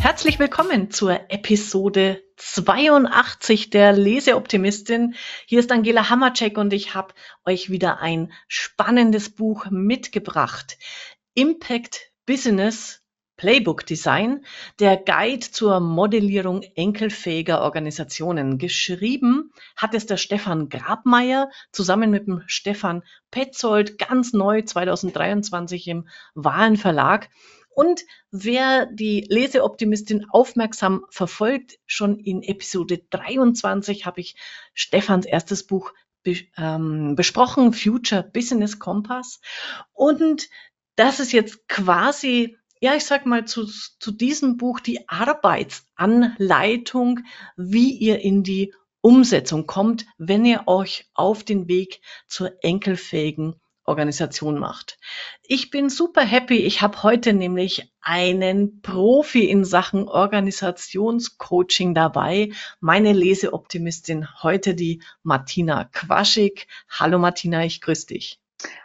Herzlich willkommen zur Episode 82 der Leseoptimistin. Hier ist Angela Hammercheck und ich habe euch wieder ein spannendes Buch mitgebracht. Impact Business Playbook Design, der Guide zur Modellierung enkelfähiger Organisationen. Geschrieben hat es der Stefan Grabmeier zusammen mit dem Stefan Petzold ganz neu 2023 im Wahlen Verlag. Und wer die Leseoptimistin aufmerksam verfolgt, schon in Episode 23 habe ich Stefans erstes Buch be ähm, besprochen, Future Business Compass. Und das ist jetzt quasi, ja, ich sag mal, zu, zu diesem Buch die Arbeitsanleitung, wie ihr in die Umsetzung kommt, wenn ihr euch auf den Weg zur enkelfähigen Organisation macht. Ich bin super happy. Ich habe heute nämlich einen Profi in Sachen Organisationscoaching dabei. Meine Leseoptimistin heute die Martina Quaschig. Hallo Martina, ich grüße dich.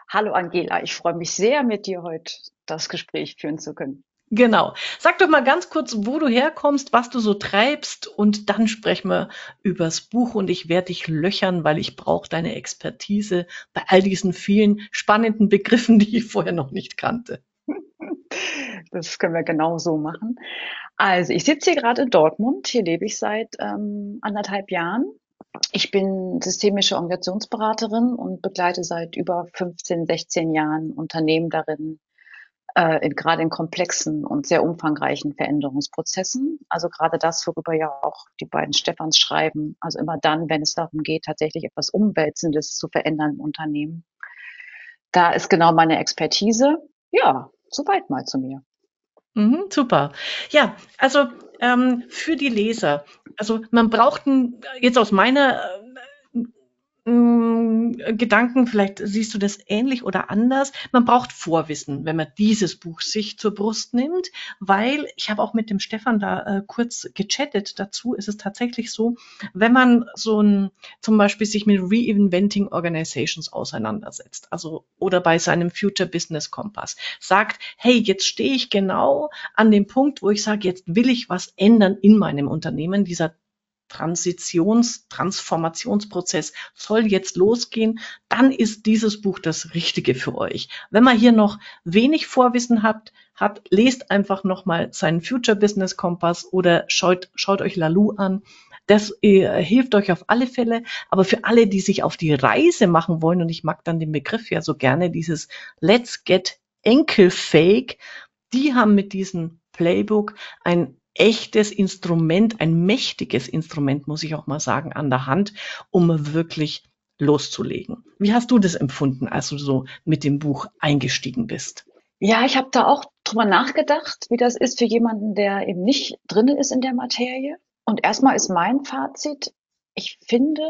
Hallo Angela, ich freue mich sehr, mit dir heute das Gespräch führen zu können. Genau. Sag doch mal ganz kurz, wo du herkommst, was du so treibst und dann sprechen wir übers Buch und ich werde dich löchern, weil ich brauche deine Expertise bei all diesen vielen spannenden Begriffen, die ich vorher noch nicht kannte. Das können wir genau so machen. Also ich sitze hier gerade in Dortmund. Hier lebe ich seit ähm, anderthalb Jahren. Ich bin systemische Organisationsberaterin und begleite seit über 15, 16 Jahren Unternehmen darin, äh, gerade in komplexen und sehr umfangreichen Veränderungsprozessen. Also gerade das, worüber ja auch die beiden Stefans schreiben. Also immer dann, wenn es darum geht, tatsächlich etwas Umwälzendes zu verändern im Unternehmen. Da ist genau meine Expertise. Ja, soweit mal zu mir. Mhm, super. Ja, also ähm, für die Leser. Also man braucht jetzt aus meiner hm, Gedanken, vielleicht siehst du das ähnlich oder anders. Man braucht Vorwissen, wenn man dieses Buch sich zur Brust nimmt, weil ich habe auch mit dem Stefan da äh, kurz gechattet dazu. Ist es tatsächlich so, wenn man so ein, zum Beispiel sich mit Reinventing Organizations auseinandersetzt, also oder bei seinem Future Business Kompass sagt, hey, jetzt stehe ich genau an dem Punkt, wo ich sage, jetzt will ich was ändern in meinem Unternehmen. Dieser Transitions-, Transformationsprozess soll jetzt losgehen, dann ist dieses Buch das Richtige für euch. Wenn man hier noch wenig Vorwissen habt, hat, lest einfach nochmal seinen Future Business Kompass oder schaut, schaut euch Lalu an. Das äh, hilft euch auf alle Fälle. Aber für alle, die sich auf die Reise machen wollen, und ich mag dann den Begriff ja so gerne, dieses Let's Get Enkelfake, die haben mit diesem Playbook ein echtes Instrument, ein mächtiges Instrument, muss ich auch mal sagen, an der Hand, um wirklich loszulegen. Wie hast du das empfunden, als du so mit dem Buch eingestiegen bist? Ja, ich habe da auch drüber nachgedacht, wie das ist für jemanden, der eben nicht drin ist in der Materie. Und erstmal ist mein Fazit, ich finde,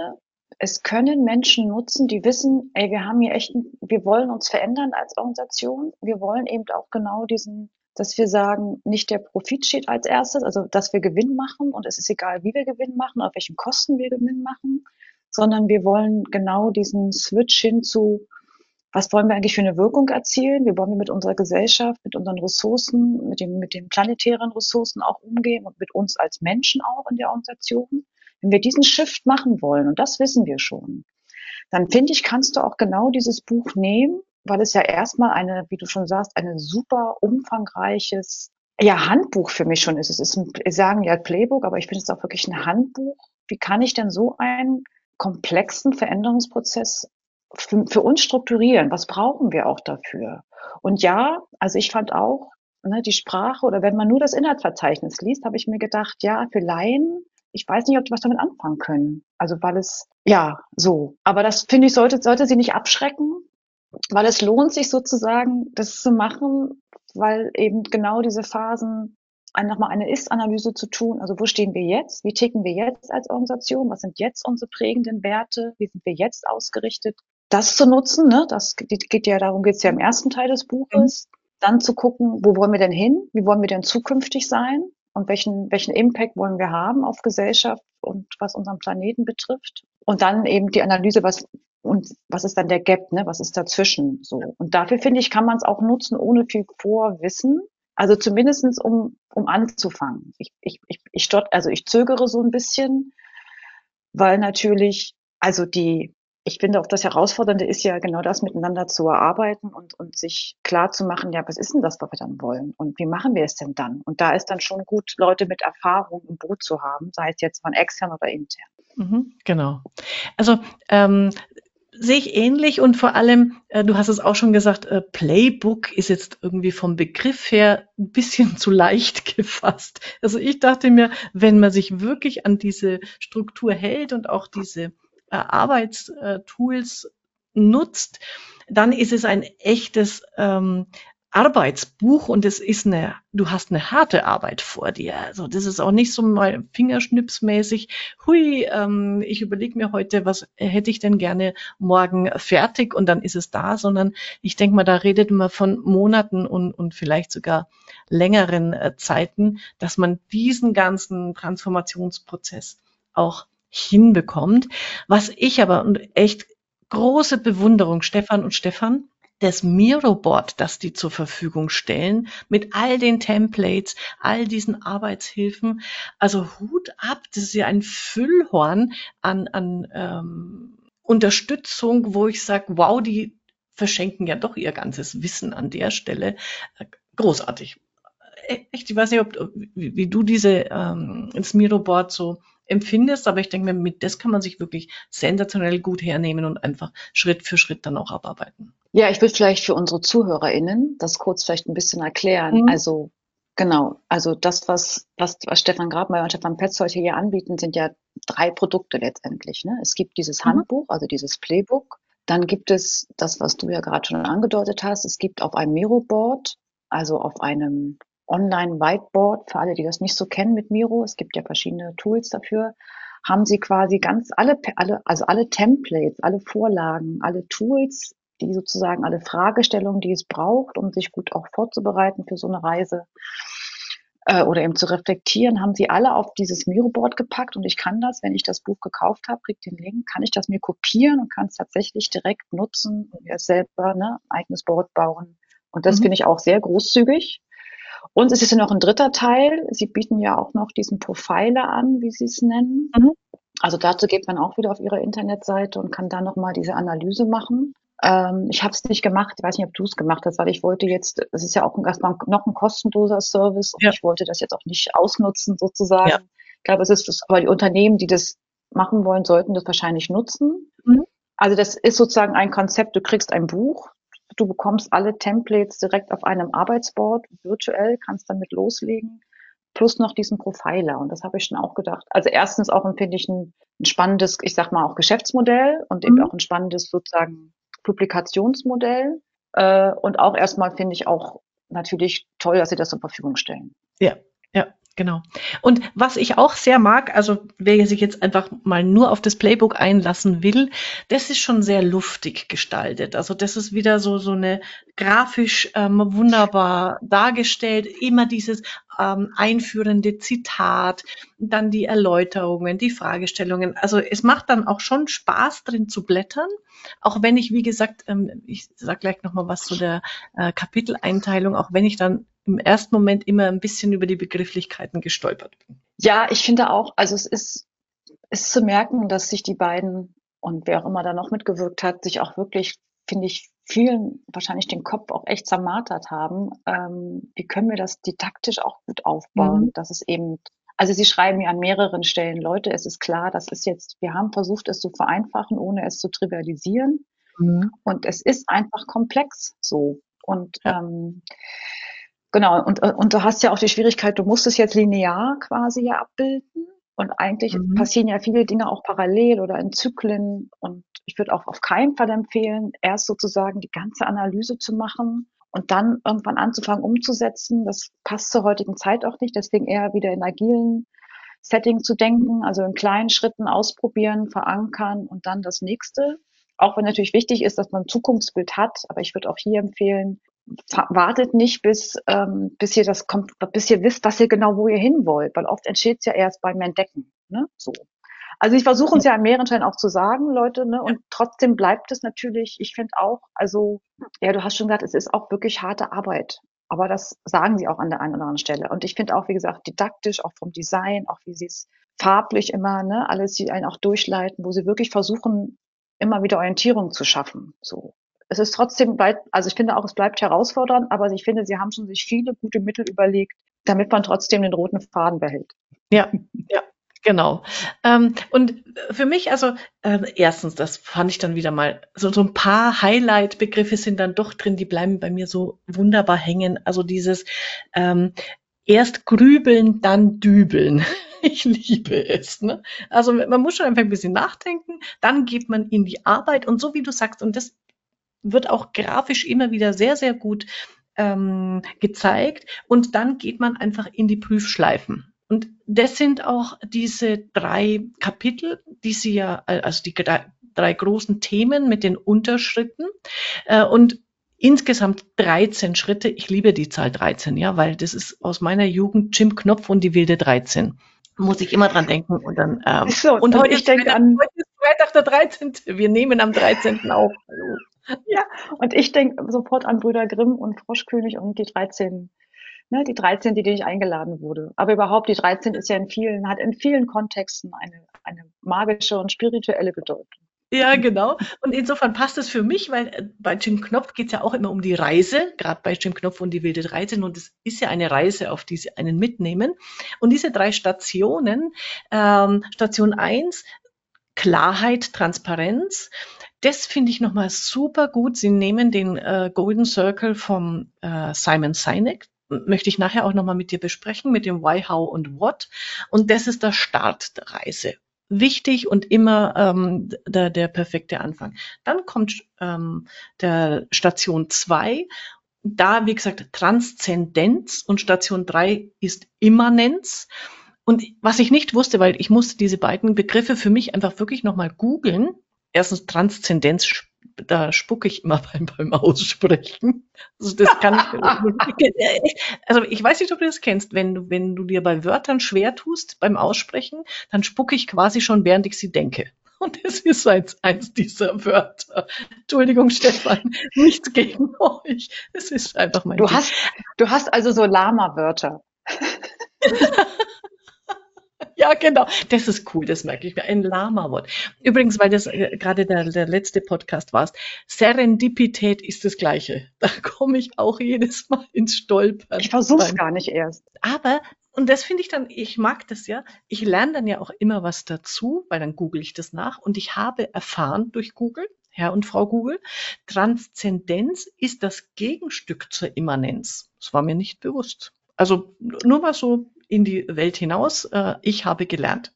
es können Menschen nutzen, die wissen, ey, wir haben hier echt, wir wollen uns verändern als Organisation. Wir wollen eben auch genau diesen dass wir sagen, nicht der Profit steht als erstes, also dass wir Gewinn machen und es ist egal, wie wir Gewinn machen, auf welchen Kosten wir Gewinn machen, sondern wir wollen genau diesen Switch hin zu, was wollen wir eigentlich für eine Wirkung erzielen? Wie wollen wir mit unserer Gesellschaft, mit unseren Ressourcen, mit, dem, mit den planetären Ressourcen auch umgehen und mit uns als Menschen auch in der Organisation? Wenn wir diesen Shift machen wollen, und das wissen wir schon, dann finde ich, kannst du auch genau dieses Buch nehmen weil es ja erstmal eine, wie du schon sagst, eine super umfangreiches ja, Handbuch für mich schon ist. Es ist ein, sagen ja Playbook, aber ich finde es auch wirklich ein Handbuch. Wie kann ich denn so einen komplexen Veränderungsprozess für, für uns strukturieren? Was brauchen wir auch dafür? Und ja, also ich fand auch, ne, die Sprache oder wenn man nur das Inhaltsverzeichnis liest, habe ich mir gedacht, ja, für Laien, ich weiß nicht, ob die was damit anfangen können. Also weil es, ja, so. Aber das finde ich, sollte, sollte sie nicht abschrecken, weil es lohnt sich sozusagen, das zu machen, weil eben genau diese Phasen nochmal eine Ist-Analyse zu tun. Also wo stehen wir jetzt? Wie ticken wir jetzt als Organisation? Was sind jetzt unsere prägenden Werte? Wie sind wir jetzt ausgerichtet? Das zu nutzen, ne? das geht ja, darum geht es ja im ersten Teil des Buches. Mhm. Dann zu gucken, wo wollen wir denn hin? Wie wollen wir denn zukünftig sein? Und welchen, welchen Impact wollen wir haben auf Gesellschaft und was unseren Planeten betrifft? Und dann eben die Analyse, was, und was ist dann der Gap, ne? Was ist dazwischen so? Und dafür finde ich, kann man es auch nutzen ohne viel Vorwissen, Also zumindestens um, um anzufangen. Ich, ich, ich, ich stott, also ich zögere so ein bisschen, weil natürlich, also die, ich finde auch das Herausfordernde ist ja genau das miteinander zu erarbeiten und, und sich klar zu machen, ja, was ist denn das, was wir dann wollen? Und wie machen wir es denn dann? Und da ist dann schon gut, Leute mit Erfahrung im Boot zu haben, sei es jetzt von extern oder intern. Mhm, genau. Also ähm, sehe ich ähnlich und vor allem, äh, du hast es auch schon gesagt, äh, Playbook ist jetzt irgendwie vom Begriff her ein bisschen zu leicht gefasst. Also ich dachte mir, wenn man sich wirklich an diese Struktur hält und auch diese äh, Arbeitstools nutzt, dann ist es ein echtes ähm, Arbeitsbuch und es ist eine, du hast eine harte Arbeit vor dir. Also das ist auch nicht so mal fingerschnipsmäßig, hui, ähm, ich überlege mir heute, was hätte ich denn gerne morgen fertig und dann ist es da, sondern ich denke mal, da redet man von Monaten und, und vielleicht sogar längeren äh, Zeiten, dass man diesen ganzen Transformationsprozess auch hinbekommt. Was ich aber und echt große Bewunderung, Stefan und Stefan, das Miro-Board, das die zur Verfügung stellen, mit all den Templates, all diesen Arbeitshilfen. Also Hut ab, das ist ja ein Füllhorn an, an ähm, Unterstützung, wo ich sage, wow, die verschenken ja doch ihr ganzes Wissen an der Stelle. Großartig. E-, echt, ich weiß nicht, ob, wie, wie du diese ähm, ins Miro-Board so empfindest, aber ich denke mir, mit das kann man sich wirklich sensationell gut hernehmen und einfach Schritt für Schritt dann auch abarbeiten. Ja, ich würde vielleicht für unsere ZuhörerInnen das kurz vielleicht ein bisschen erklären. Mhm. Also Genau, also das, was, was, was Stefan Grabmeier und Stefan Petz heute hier anbieten, sind ja drei Produkte letztendlich. Ne? Es gibt dieses mhm. Handbuch, also dieses Playbook. Dann gibt es das, was du ja gerade schon angedeutet hast. Es gibt auf einem Miro-Board, also auf einem Online-Whiteboard, für alle, die das nicht so kennen mit Miro, es gibt ja verschiedene Tools dafür, haben sie quasi ganz alle, alle, also alle Templates, alle Vorlagen, alle Tools, die sozusagen alle Fragestellungen, die es braucht, um sich gut auch vorzubereiten für so eine Reise äh, oder eben zu reflektieren, haben sie alle auf dieses Miro-Board gepackt und ich kann das, wenn ich das Buch gekauft habe, krieg den Link, kann ich das mir kopieren und kann es tatsächlich direkt nutzen und mir selber ne, eigenes Board bauen. Und das mhm. finde ich auch sehr großzügig. Und es ist ja noch ein dritter Teil. Sie bieten ja auch noch diesen Profiler an, wie Sie es nennen. Mhm. Also dazu geht man auch wieder auf Ihre Internetseite und kann da nochmal diese Analyse machen. Ähm, ich habe es nicht gemacht, ich weiß nicht, ob du es gemacht hast, weil ich wollte jetzt, es ist ja auch erstmal noch ein kostenloser Service und ja. ich wollte das jetzt auch nicht ausnutzen sozusagen. Ja. Ich glaube, es ist aber die Unternehmen, die das machen wollen, sollten das wahrscheinlich nutzen. Mhm. Also das ist sozusagen ein Konzept, du kriegst ein Buch, Du bekommst alle Templates direkt auf einem Arbeitsboard, virtuell, kannst damit loslegen, plus noch diesen Profiler. Und das habe ich schon auch gedacht. Also erstens auch finde ich ein, ein, spannendes, ich sag mal auch Geschäftsmodell und eben mhm. auch ein spannendes sozusagen Publikationsmodell. Äh, und auch erstmal finde ich auch natürlich toll, dass sie das zur Verfügung stellen. Ja. Genau. Und was ich auch sehr mag, also wer sich jetzt einfach mal nur auf das Playbook einlassen will, das ist schon sehr luftig gestaltet. Also das ist wieder so so eine grafisch ähm, wunderbar dargestellt. Immer dieses ähm, einführende Zitat, dann die Erläuterungen, die Fragestellungen. Also es macht dann auch schon Spaß drin zu blättern, auch wenn ich wie gesagt, ähm, ich sage gleich noch mal was zu der äh, Kapiteleinteilung, auch wenn ich dann im ersten Moment immer ein bisschen über die Begrifflichkeiten gestolpert bin. Ja, ich finde auch, also es ist, ist zu merken, dass sich die beiden und wer auch immer da noch mitgewirkt hat, sich auch wirklich, finde ich, vielen wahrscheinlich den Kopf auch echt zermartert haben. Ähm, wie können wir das didaktisch auch gut aufbauen, mhm. dass es eben also Sie schreiben ja an mehreren Stellen, Leute, es ist klar, das ist jetzt, wir haben versucht, es zu vereinfachen, ohne es zu trivialisieren. Mhm. Und es ist einfach komplex so. Und ja. ähm, Genau, und, und du hast ja auch die Schwierigkeit, du musst es jetzt linear quasi ja abbilden. Und eigentlich mhm. passieren ja viele Dinge auch parallel oder in Zyklen. Und ich würde auch auf keinen Fall empfehlen, erst sozusagen die ganze Analyse zu machen und dann irgendwann anzufangen umzusetzen. Das passt zur heutigen Zeit auch nicht. Deswegen eher wieder in agilen Setting zu denken, also in kleinen Schritten ausprobieren, verankern und dann das nächste. Auch wenn natürlich wichtig ist, dass man ein Zukunftsbild hat. Aber ich würde auch hier empfehlen, wartet nicht, bis, ähm, bis ihr das kommt, bis ihr wisst, was ihr genau, wo ihr hin wollt, weil oft entsteht es ja erst beim Entdecken. Ne? So. Also ich versuche es ja an mehreren Stellen auch zu sagen, Leute, ne? Und trotzdem bleibt es natürlich, ich finde auch, also, ja, du hast schon gesagt, es ist auch wirklich harte Arbeit Aber das sagen sie auch an der einen oder anderen Stelle. Und ich finde auch, wie gesagt, didaktisch, auch vom Design, auch wie sie es farblich immer, ne, alles sie einen auch durchleiten, wo sie wirklich versuchen, immer wieder Orientierung zu schaffen. So. Es ist trotzdem, also ich finde auch, es bleibt herausfordernd, aber ich finde, sie haben schon sich viele gute Mittel überlegt, damit man trotzdem den roten Faden behält. Ja, ja. Genau. Ähm, und für mich, also äh, erstens, das fand ich dann wieder mal, so, so ein paar Highlight-Begriffe sind dann doch drin, die bleiben bei mir so wunderbar hängen. Also dieses ähm, erst grübeln, dann dübeln. Ich liebe es. Ne? Also man muss schon einfach ein bisschen nachdenken, dann geht man in die Arbeit und so wie du sagst, und das wird auch grafisch immer wieder sehr, sehr gut ähm, gezeigt. Und dann geht man einfach in die Prüfschleifen. Und das sind auch diese drei Kapitel, die sie ja, also die drei, großen Themen mit den Unterschritten. Äh, und insgesamt 13 Schritte. Ich liebe die Zahl 13, ja, weil das ist aus meiner Jugend Jim Knopf und die wilde 13. Muss ich immer dran denken und dann. Ähm, so, und heute ich denke an. Freitag der 13. Wir nehmen am 13. auf. Ja, und ich denke sofort an Brüder Grimm und Froschkönig und die 13 ne, die 13, die nicht eingeladen wurde. Aber überhaupt, die 13 ist ja in vielen, hat in vielen Kontexten eine, eine magische und spirituelle Bedeutung. Ja, genau. Und insofern passt es für mich, weil äh, bei Jim Knopf geht es ja auch immer um die Reise, gerade bei Jim Knopf und die wilde 13. Und es ist ja eine Reise, auf die sie einen mitnehmen. Und diese drei Stationen, ähm, Station 1, Klarheit, Transparenz, das finde ich nochmal super gut. Sie nehmen den äh, Golden Circle vom äh, Simon Sinek, möchte ich nachher auch nochmal mit dir besprechen, mit dem Why, How und What. Und das ist der Start der Reise. Wichtig und immer ähm, der, der perfekte Anfang. Dann kommt ähm, der Station zwei. Da, wie gesagt, Transzendenz und Station drei ist Immanenz. Und was ich nicht wusste, weil ich musste diese beiden Begriffe für mich einfach wirklich nochmal googeln. Erstens Transzendenz da spucke ich immer beim, beim Aussprechen. Also das kann ich, also ich weiß nicht, ob du das kennst, wenn du, wenn du dir bei Wörtern schwer tust beim Aussprechen, dann spucke ich quasi schon, während ich sie denke. Und es ist eins, eins dieser Wörter. Entschuldigung, Stefan, nichts gegen euch. Es ist einfach mein Du Ding. hast, du hast also so Lama-Wörter. Ja, genau. Das ist cool, das merke ich mir. Ein Lama-Wort. Übrigens, weil das äh, gerade der, der letzte Podcast war, Serendipität ist das Gleiche. Da komme ich auch jedes Mal ins Stolpern. Ich versuche es gar nicht erst. Aber, und das finde ich dann, ich mag das ja, ich lerne dann ja auch immer was dazu, weil dann google ich das nach und ich habe erfahren durch Google, Herr und Frau Google, Transzendenz ist das Gegenstück zur Immanenz. Das war mir nicht bewusst. Also nur mal so in die Welt hinaus. Äh, ich habe gelernt.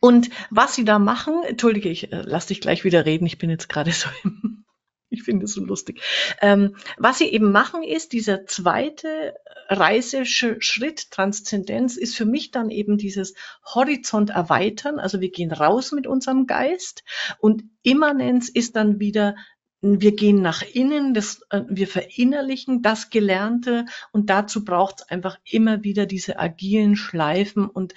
Und was sie da machen, entschuldige, ich äh, lass dich gleich wieder reden, ich bin jetzt gerade so im, ich finde es so lustig. Ähm, was sie eben machen ist, dieser zweite Reiseschritt, Transzendenz, ist für mich dann eben dieses Horizont erweitern. Also wir gehen raus mit unserem Geist und Immanenz ist dann wieder wir gehen nach innen, das, äh, wir verinnerlichen das Gelernte und dazu braucht es einfach immer wieder diese agilen Schleifen und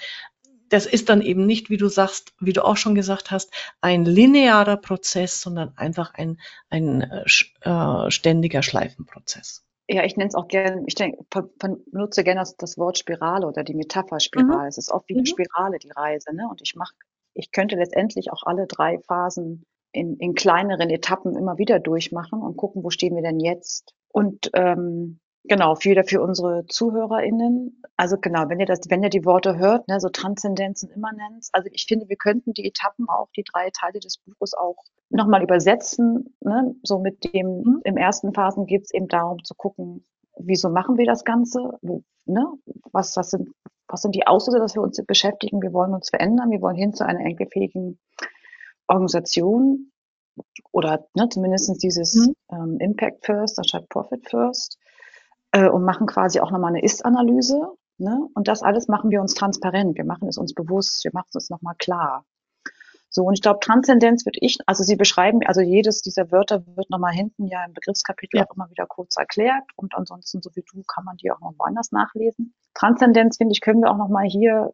das ist dann eben nicht, wie du sagst, wie du auch schon gesagt hast, ein linearer Prozess, sondern einfach ein, ein äh, äh ständiger Schleifenprozess. Ja, ich nenne es auch gerne, ich denke, benutze gerne das, das, Wort Spirale oder die Metapher Spirale. Mhm. Es ist oft wie eine mhm. Spirale, die Reise, ne? Und ich mache, ich könnte letztendlich auch alle drei Phasen in, in kleineren Etappen immer wieder durchmachen und gucken, wo stehen wir denn jetzt. Und ähm, genau, für, für unsere ZuhörerInnen, also genau, wenn ihr das, wenn ihr die Worte hört, ne, so Transzendenz und Immanenz, also ich finde, wir könnten die Etappen auch, die drei Teile des Buches auch nochmal übersetzen. Ne? So mit dem, mhm. im ersten Phasen geht es eben darum zu gucken, wieso machen wir das Ganze? Wo, ne? was, was, sind, was sind die Auslöser, dass wir uns beschäftigen? Wir wollen uns verändern, wir wollen hin zu einer enkelfähigen Organisation oder ne, zumindest dieses mhm. ähm, Impact First anstatt Profit First äh, und machen quasi auch nochmal eine Ist-Analyse. Ne? Und das alles machen wir uns transparent, wir machen es uns bewusst, wir machen es uns nochmal klar. So, und ich glaube, Transzendenz würde ich, also Sie beschreiben, also jedes dieser Wörter wird nochmal hinten ja im Begriffskapitel ja. auch immer wieder kurz erklärt und ansonsten, so wie du, kann man die auch noch woanders nachlesen. Transzendenz, finde ich, können wir auch nochmal hier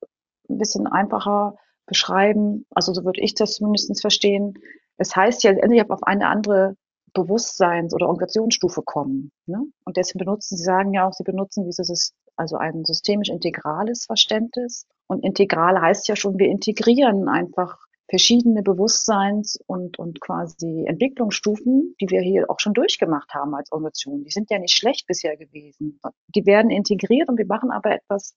ein bisschen einfacher beschreiben. Also so würde ich das zumindest verstehen. Es heißt ja endlich auf eine andere Bewusstseins- oder Organisationsstufe kommen. Ne? Und deswegen benutzen, Sie sagen ja auch, Sie benutzen dieses, also ein systemisch integrales Verständnis. Und integral heißt ja schon, wir integrieren einfach verschiedene Bewusstseins- und, und quasi Entwicklungsstufen, die wir hier auch schon durchgemacht haben als Organisation. Die sind ja nicht schlecht bisher gewesen. Die werden integriert und wir machen aber etwas,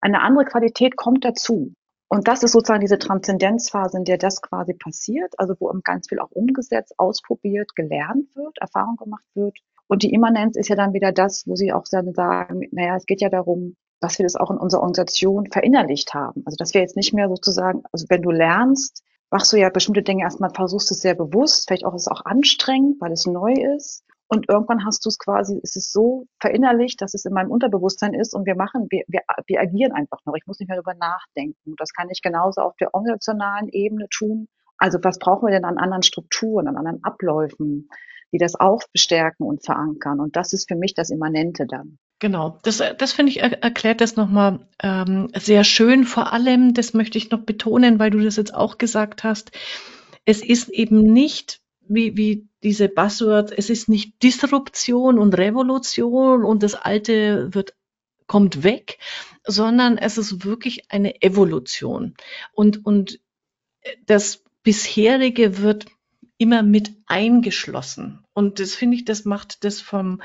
eine andere Qualität kommt dazu. Und das ist sozusagen diese Transzendenzphase, in der das quasi passiert, also wo ganz viel auch umgesetzt, ausprobiert, gelernt wird, Erfahrung gemacht wird. Und die Immanenz ist ja dann wieder das, wo sie auch dann sagen, naja, es geht ja darum, dass wir das auch in unserer Organisation verinnerlicht haben. Also dass wir jetzt nicht mehr sozusagen, also wenn du lernst, machst du ja bestimmte Dinge erstmal, versuchst es sehr bewusst, vielleicht auch ist es auch anstrengend, weil es neu ist. Und irgendwann hast du es quasi, es ist so verinnerlicht, dass es in meinem Unterbewusstsein ist und wir machen, wir, wir, wir agieren einfach noch. Ich muss nicht mehr darüber nachdenken. Das kann ich genauso auf der organisationalen Ebene tun. Also was brauchen wir denn an anderen Strukturen, an anderen Abläufen, die das auch bestärken und verankern? Und das ist für mich das Immanente dann. Genau, das, das finde ich erklärt das nochmal ähm, sehr schön. Vor allem, das möchte ich noch betonen, weil du das jetzt auch gesagt hast, es ist eben nicht wie, wie diese Buzzwords, es ist nicht Disruption und Revolution und das Alte wird kommt weg, sondern es ist wirklich eine Evolution. Und, und das bisherige wird immer mit eingeschlossen. Und das finde ich, das macht das vom,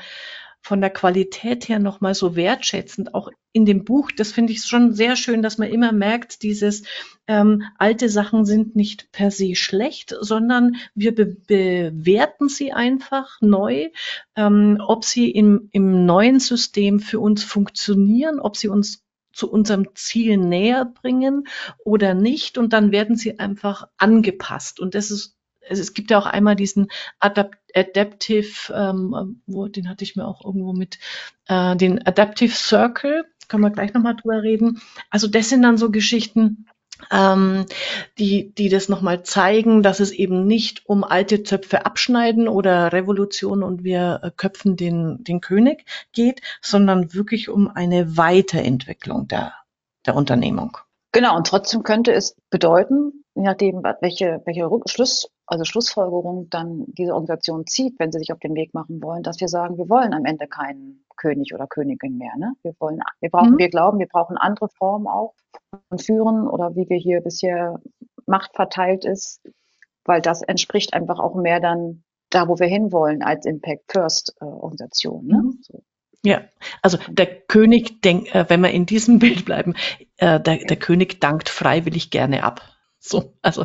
von der Qualität her nochmal so wertschätzend, auch in dem Buch, das finde ich schon sehr schön, dass man immer merkt, dieses ähm, alte Sachen sind nicht per se schlecht, sondern wir be bewerten sie einfach neu, ähm, ob sie im, im neuen System für uns funktionieren, ob sie uns zu unserem Ziel näher bringen oder nicht. Und dann werden sie einfach angepasst. Und das ist es gibt ja auch einmal diesen Adapt Adaptive, ähm, wo, den hatte ich mir auch irgendwo mit, äh, den Adaptive Circle, können wir gleich nochmal drüber reden. Also das sind dann so Geschichten, ähm, die, die das nochmal zeigen, dass es eben nicht um alte Zöpfe abschneiden oder Revolution und wir äh, köpfen den, den König geht, sondern wirklich um eine Weiterentwicklung der, der Unternehmung. Genau, und trotzdem könnte es bedeuten, je nachdem, welche, welche Schluss, also Schlussfolgerung dann diese Organisation zieht, wenn sie sich auf den Weg machen wollen, dass wir sagen, wir wollen am Ende keinen König oder Königin mehr. Ne? Wir wollen, wir brauchen, mhm. wir glauben, wir brauchen andere Formen auch von Führen oder wie wir hier bisher Macht verteilt ist, weil das entspricht einfach auch mehr dann da, wo wir hinwollen als Impact First äh, Organisation. Ne? Mhm. So. Ja, also der König denkt, äh, wenn wir in diesem Bild bleiben, äh, der, der König dankt freiwillig gerne ab. So, also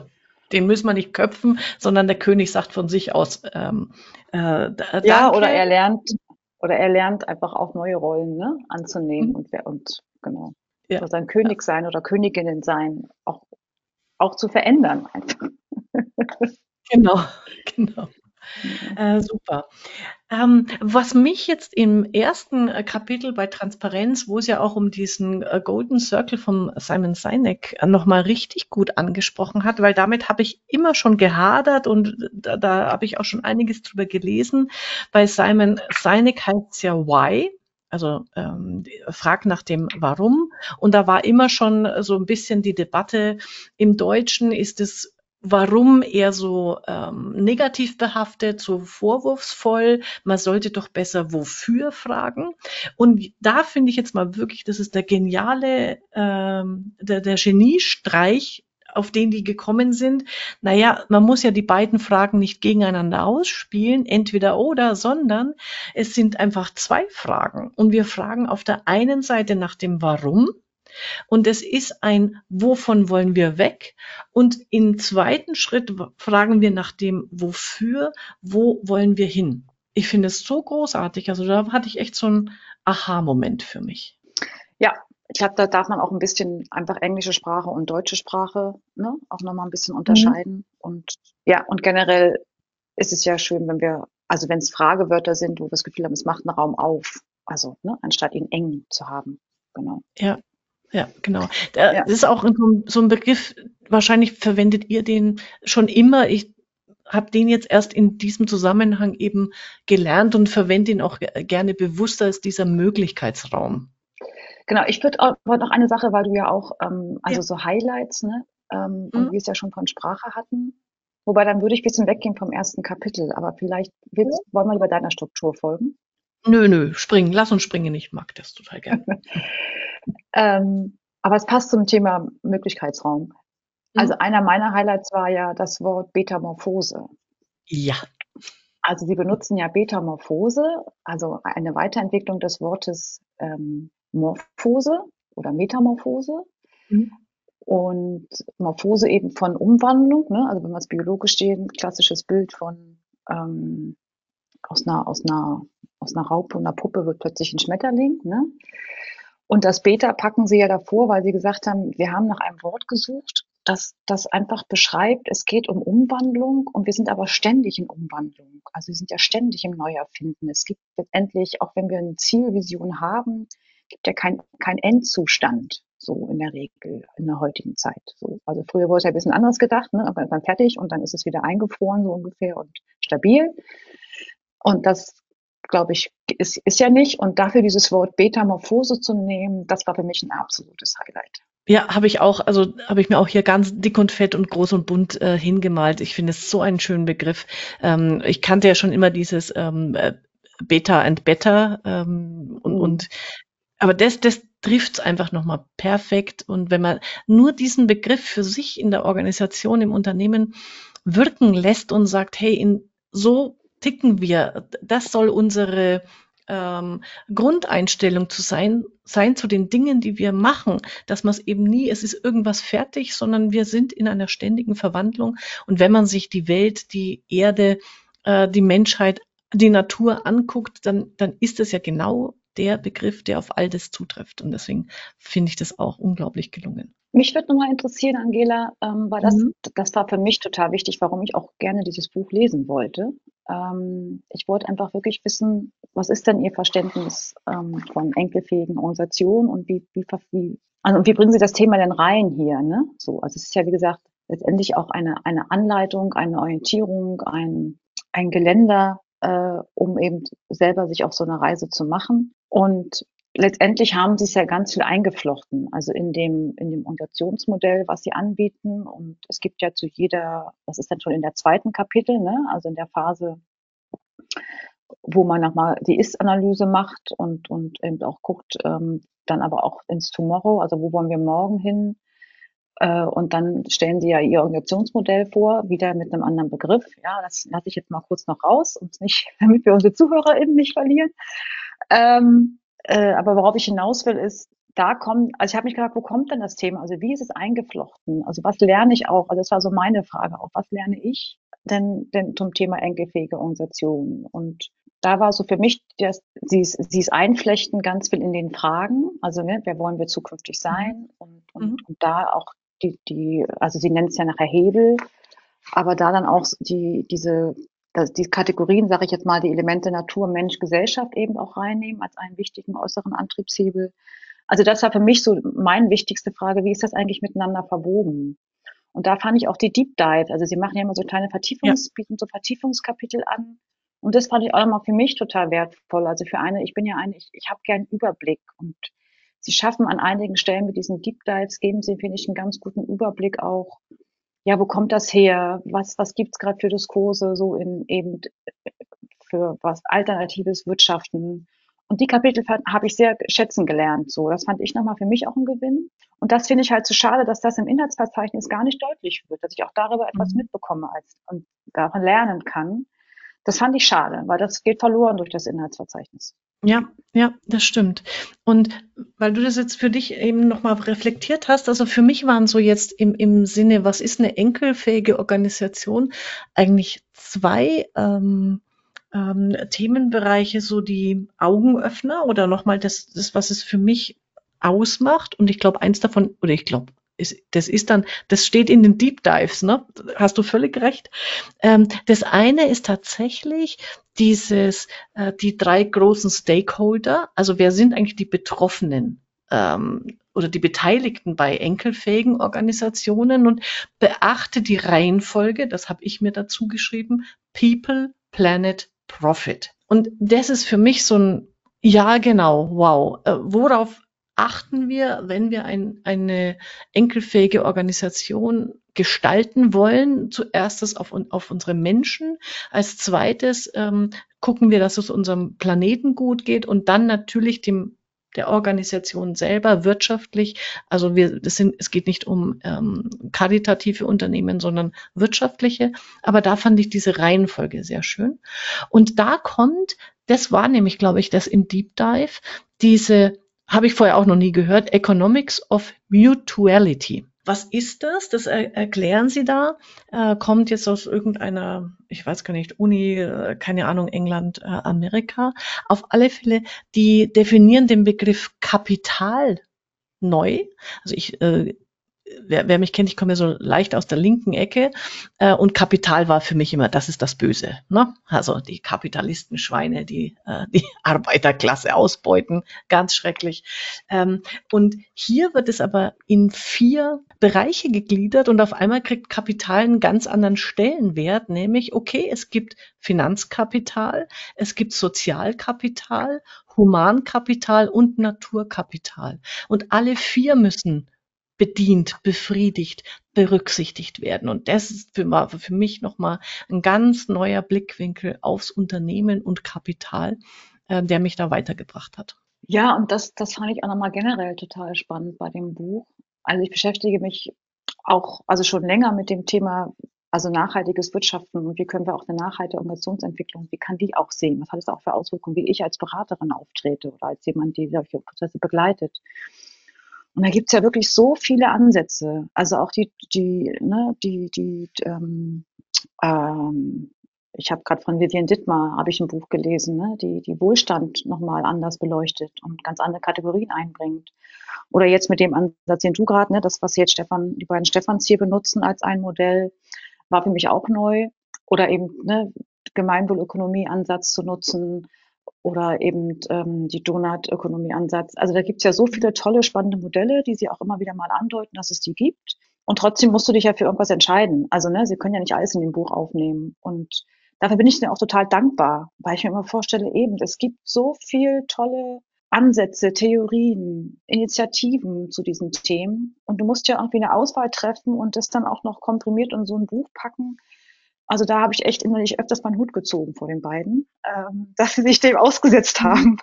den müssen wir nicht köpfen, sondern der König sagt von sich aus. Ähm, äh, ja, oder er lernt, oder er lernt einfach auch neue Rollen ne, anzunehmen mhm. und, und genau. Ja. Also sein König sein oder Königinnen sein auch, auch zu verändern einfach. genau, genau. Äh, super. Ähm, was mich jetzt im ersten äh, Kapitel bei Transparenz, wo es ja auch um diesen äh, Golden Circle von Simon Sinek äh, nochmal richtig gut angesprochen hat, weil damit habe ich immer schon gehadert und da, da habe ich auch schon einiges drüber gelesen. Bei Simon Sinek heißt es ja Why, also ähm, frag nach dem Warum. Und da war immer schon so ein bisschen die Debatte im Deutschen, ist es warum eher so ähm, negativ behaftet, so vorwurfsvoll. Man sollte doch besser wofür fragen. Und da finde ich jetzt mal wirklich, das ist der geniale, ähm, der, der Geniestreich, auf den die gekommen sind. Naja, man muss ja die beiden Fragen nicht gegeneinander ausspielen, entweder oder, sondern es sind einfach zwei Fragen. Und wir fragen auf der einen Seite nach dem Warum und es ist ein, wovon wollen wir weg? Und im zweiten Schritt fragen wir nach dem, wofür, wo wollen wir hin? Ich finde es so großartig. Also da hatte ich echt so einen Aha-Moment für mich. Ja, ich glaube, da darf man auch ein bisschen einfach englische Sprache und deutsche Sprache ne, auch nochmal ein bisschen unterscheiden. Mhm. Und ja, und generell ist es ja schön, wenn wir, also wenn es Fragewörter sind, wo wir das Gefühl haben, es macht einen Raum auf. Also, ne, anstatt ihn eng zu haben. Genau. Ja, ja, genau. Das ja. ist auch so ein Begriff, wahrscheinlich verwendet ihr den schon immer. Ich habe den jetzt erst in diesem Zusammenhang eben gelernt und verwende ihn auch gerne bewusster als dieser Möglichkeitsraum. Genau, ich würde auch noch eine Sache, weil du ja auch, ähm, also ja. so Highlights, ne, ähm, mhm. und wir es ja schon von Sprache hatten. Wobei dann würde ich ein bisschen weggehen vom ersten Kapitel, aber vielleicht willst, wollen wir lieber deiner Struktur folgen. Nö, nö, springen, lass uns springen, ich mag das total gerne. ähm, aber es passt zum Thema Möglichkeitsraum. Also mhm. einer meiner Highlights war ja das Wort Betamorphose. Ja. Also Sie benutzen ja Betamorphose, also eine Weiterentwicklung des Wortes ähm, Morphose oder Metamorphose. Mhm. Und Morphose eben von Umwandlung, ne? also wenn wir es biologisch sehen, klassisches Bild von ähm, aus einer, aus einer, aus einer Raupe und einer Puppe wird plötzlich ein Schmetterling. Ne? Und das Beta packen sie ja davor, weil sie gesagt haben, wir haben nach einem Wort gesucht, das, das einfach beschreibt, es geht um Umwandlung und wir sind aber ständig in Umwandlung. Also wir sind ja ständig im Neuerfinden. Es gibt letztendlich, auch wenn wir eine Zielvision haben, gibt ja kein, kein Endzustand so in der Regel in der heutigen Zeit. So. Also früher wurde es ja ein bisschen anders gedacht, ne? aber dann fertig und dann ist es wieder eingefroren so ungefähr und stabil. Und das, glaube ich, ist, ist ja nicht. Und dafür dieses Wort Betamorphose zu nehmen, das war für mich ein absolutes Highlight. Ja, habe ich auch, also habe ich mir auch hier ganz dick und fett und groß und bunt äh, hingemalt. Ich finde es so einen schönen Begriff. Ähm, ich kannte ja schon immer dieses ähm, äh, Beta and Better ähm, und, mhm. und aber das, das trifft es einfach nochmal perfekt. Und wenn man nur diesen Begriff für sich in der Organisation, im Unternehmen wirken lässt und sagt, hey, in, so ticken wir, das soll unsere ähm, Grundeinstellung zu sein, sein zu den Dingen, die wir machen, dass man es eben nie, es ist irgendwas fertig, sondern wir sind in einer ständigen Verwandlung. Und wenn man sich die Welt, die Erde, äh, die Menschheit, die Natur anguckt, dann, dann ist es ja genau der Begriff, der auf all das zutrifft. Und deswegen finde ich das auch unglaublich gelungen. Mich würde nochmal interessieren, Angela, ähm, weil das, mhm. das war für mich total wichtig, warum ich auch gerne dieses Buch lesen wollte. Ähm, ich wollte einfach wirklich wissen, was ist denn Ihr Verständnis ähm, von enkelfähigen Organisationen und wie, wie, wie, also wie bringen Sie das Thema denn rein hier? Ne? So, also es ist ja wie gesagt letztendlich auch eine, eine Anleitung, eine Orientierung, ein, ein Geländer, äh, um eben selber sich auf so eine Reise zu machen. Und letztendlich haben sie es ja ganz viel eingeflochten, also in dem, in dem Organisationsmodell, was sie anbieten. Und es gibt ja zu jeder, das ist dann schon in der zweiten Kapitel, ne, also in der Phase, wo man nochmal die Ist-Analyse macht und, und eben auch guckt, ähm, dann aber auch ins Tomorrow, also wo wollen wir morgen hin? Äh, und dann stellen sie ja ihr Organisationsmodell vor, wieder mit einem anderen Begriff. Ja, das lasse ich jetzt mal kurz noch raus, nicht, damit wir unsere ZuhörerInnen nicht verlieren. Ähm, äh, aber worauf ich hinaus will, ist, da kommt, also ich habe mich gefragt, wo kommt denn das Thema? Also wie ist es eingeflochten? Also was lerne ich auch? Also das war so meine Frage auch. Was lerne ich denn, denn zum Thema enkelfähige Organisation? Und da war so für mich, dass sie ist, sie ist einflechten ganz viel in den Fragen. Also ne, wer wollen wir zukünftig sein? Und, und, mhm. und da auch die, die, also sie nennt es ja nachher Hebel, aber da dann auch die, diese, die Kategorien, sage ich jetzt mal, die Elemente Natur, Mensch, Gesellschaft eben auch reinnehmen als einen wichtigen äußeren Antriebshebel. Also das war für mich so meine wichtigste Frage, wie ist das eigentlich miteinander verwoben? Und da fand ich auch die Deep Dive, also sie machen ja immer so kleine Vertiefungs, ja. bieten so Vertiefungskapitel an. Und das fand ich auch nochmal für mich total wertvoll. Also für eine, ich bin ja eine, ich, ich habe gern Überblick und Sie schaffen an einigen Stellen mit diesen Deep Dives, geben Sie, finde ich, einen ganz guten Überblick auch. Ja, wo kommt das her? Was, was gibt's gerade für Diskurse so in eben für was alternatives Wirtschaften? Und die Kapitel habe ich sehr schätzen gelernt. So, das fand ich nochmal für mich auch ein Gewinn. Und das finde ich halt so schade, dass das im Inhaltsverzeichnis gar nicht deutlich wird, dass ich auch darüber etwas mhm. mitbekomme als und davon lernen kann. Das fand ich schade, weil das geht verloren durch das Inhaltsverzeichnis. Ja, ja, das stimmt. Und weil du das jetzt für dich eben nochmal reflektiert hast, also für mich waren so jetzt im, im Sinne, was ist eine enkelfähige Organisation, eigentlich zwei ähm, ähm, Themenbereiche, so die Augenöffner oder nochmal das, das, was es für mich ausmacht. Und ich glaube, eins davon, oder ich glaube, ist, das ist dann, das steht in den Deep Dives, ne? Hast du völlig recht. Ähm, das eine ist tatsächlich dieses, äh, die drei großen Stakeholder. Also wer sind eigentlich die Betroffenen? Ähm, oder die Beteiligten bei enkelfähigen Organisationen und beachte die Reihenfolge, das habe ich mir dazu geschrieben, People, Planet, Profit. Und das ist für mich so ein, ja genau, wow, äh, worauf achten wir, wenn wir ein, eine enkelfähige Organisation gestalten wollen, zuerst auf, auf unsere Menschen, als zweites ähm, gucken wir, dass es unserem Planeten gut geht und dann natürlich dem der Organisation selber wirtschaftlich. Also wir, das sind, es geht nicht um ähm, karitative Unternehmen, sondern wirtschaftliche. Aber da fand ich diese Reihenfolge sehr schön. Und da kommt, das war nämlich, glaube ich, das im Deep Dive, diese, habe ich vorher auch noch nie gehört, Economics of Mutuality. Was ist das? Das er erklären Sie da. Äh, kommt jetzt aus irgendeiner, ich weiß gar nicht, Uni, äh, keine Ahnung, England, äh, Amerika. Auf alle Fälle, die definieren den Begriff Kapital neu. Also ich äh, wer, wer mich kennt, ich komme ja so leicht aus der linken Ecke äh, und Kapital war für mich immer, das ist das Böse. Ne? Also die Kapitalistenschweine, die äh, die Arbeiterklasse ausbeuten, ganz schrecklich. Ähm, und hier wird es aber in vier Bereiche gegliedert und auf einmal kriegt Kapital einen ganz anderen Stellenwert, nämlich, okay, es gibt Finanzkapital, es gibt Sozialkapital, Humankapital und Naturkapital. Und alle vier müssen bedient, befriedigt, berücksichtigt werden. Und das ist für, für mich nochmal ein ganz neuer Blickwinkel aufs Unternehmen und Kapital, äh, der mich da weitergebracht hat. Ja, und das, das fand ich auch nochmal generell total spannend bei dem Buch. Also ich beschäftige mich auch, also schon länger mit dem Thema, also nachhaltiges Wirtschaften und wie können wir auch eine nachhaltige Organisationsentwicklung, wie kann die auch sehen? Was hat es auch für Auswirkungen, wie ich als Beraterin auftrete oder als jemand, die solche Prozesse begleitet? Und da gibt's ja wirklich so viele Ansätze. Also auch die, die, ne, die, die, ähm, ähm, ich habe gerade von Vivian Dittmar habe ich ein Buch gelesen, ne, die die Wohlstand nochmal anders beleuchtet und ganz andere Kategorien einbringt. Oder jetzt mit dem Ansatz, den du gerade, ne, das, was jetzt Stefan, die beiden Stefans hier benutzen als ein Modell, war für mich auch neu. Oder eben ne, Gemeinwohlökonomie-Ansatz zu nutzen, oder eben ähm, die Donut-Ökonomie-Ansatz. Also da gibt's ja so viele tolle, spannende Modelle, die sie auch immer wieder mal andeuten, dass es die gibt. Und trotzdem musst du dich ja für irgendwas entscheiden. Also ne, sie können ja nicht alles in dem Buch aufnehmen. Und dafür bin ich mir auch total dankbar, weil ich mir immer vorstelle, eben, es gibt so viel tolle Ansätze, Theorien, Initiativen zu diesen Themen. Und du musst ja irgendwie eine Auswahl treffen und das dann auch noch komprimiert in so ein Buch packen. Also da habe ich echt innerlich öfters meinen Hut gezogen vor den beiden, ähm, dass sie sich dem ausgesetzt haben.